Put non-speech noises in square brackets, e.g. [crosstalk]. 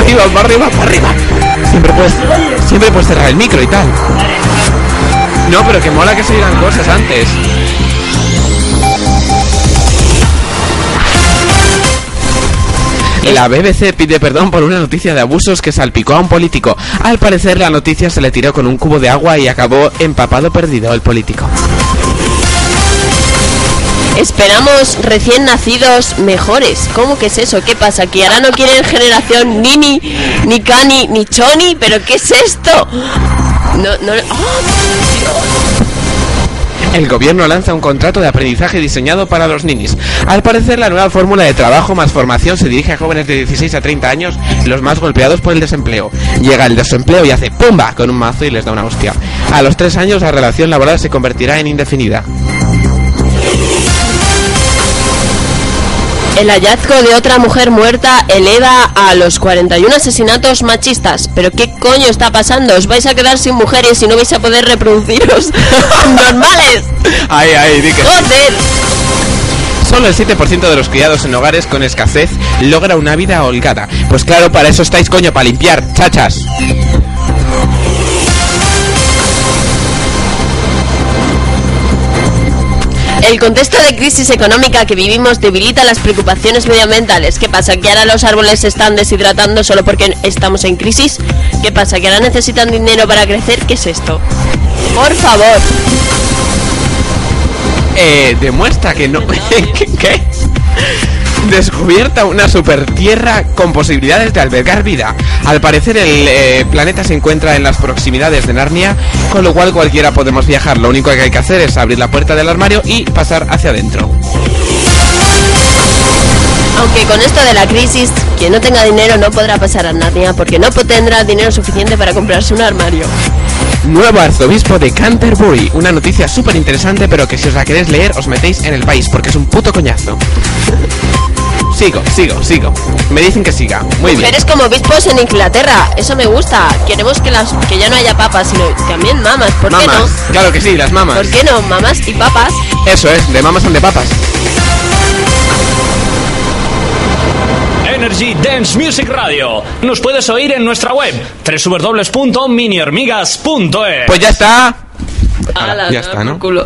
arriba, para arriba, para arriba. Siempre puedes, siempre puedes cerrar el micro y tal. No, pero que mola que se digan cosas antes. La BBC pide perdón por una noticia de abusos que salpicó a un político. Al parecer la noticia se le tiró con un cubo de agua y acabó empapado perdido el político. Esperamos recién nacidos mejores. ¿Cómo que es eso? ¿Qué pasa? ¿Que ahora no quieren generación Nini, ni Cani, ni Choni? ¿Pero qué es esto? No, no... ¡Oh, El gobierno lanza un contrato de aprendizaje diseñado para los ninis. Al parecer, la nueva fórmula de trabajo más formación se dirige a jóvenes de 16 a 30 años, los más golpeados por el desempleo. Llega el desempleo y hace ¡pumba! con un mazo y les da una hostia. A los 3 años la relación laboral se convertirá en indefinida. El hallazgo de otra mujer muerta eleva a los 41 asesinatos machistas. ¿Pero qué coño está pasando? ¿Os vais a quedar sin mujeres y no vais a poder reproduciros [laughs] normales? Ay, ay, di que sí. ¡Joder! Solo el 7% de los criados en hogares con escasez logra una vida holgada. Pues claro, para eso estáis, coño, para limpiar, chachas. El contexto de crisis económica que vivimos debilita las preocupaciones medioambientales. ¿Qué pasa? ¿Que ahora los árboles se están deshidratando solo porque estamos en crisis? ¿Qué pasa? ¿Que ahora necesitan dinero para crecer? ¿Qué es esto? Por favor. Eh, demuestra que no... [laughs] ¿Qué? Descubierta una super tierra con posibilidades de albergar vida. Al parecer el eh, planeta se encuentra en las proximidades de Narnia, con lo cual cualquiera podemos viajar. Lo único que hay que hacer es abrir la puerta del armario y pasar hacia adentro. Aunque con esto de la crisis, quien no tenga dinero no podrá pasar a Narnia porque no tendrá dinero suficiente para comprarse un armario. Nuevo arzobispo de Canterbury. Una noticia súper interesante, pero que si os la queréis leer os metéis en el país, porque es un puto coñazo. Sigo, sigo, sigo. Me dicen que siga. Muy bien. Mujeres como obispos en Inglaterra, eso me gusta. Queremos que las que ya no haya papas, sino también mamas. ¿Por qué Mamas. no? Claro que sí, las mamas. ¿Por qué no? Mamás y papas. Eso es, de mamas son de papas. Energy Dance Music Radio. Nos puedes oír en nuestra web www.minihormigas.es. Pues ya está. Ala, ya está, ¿no? culo.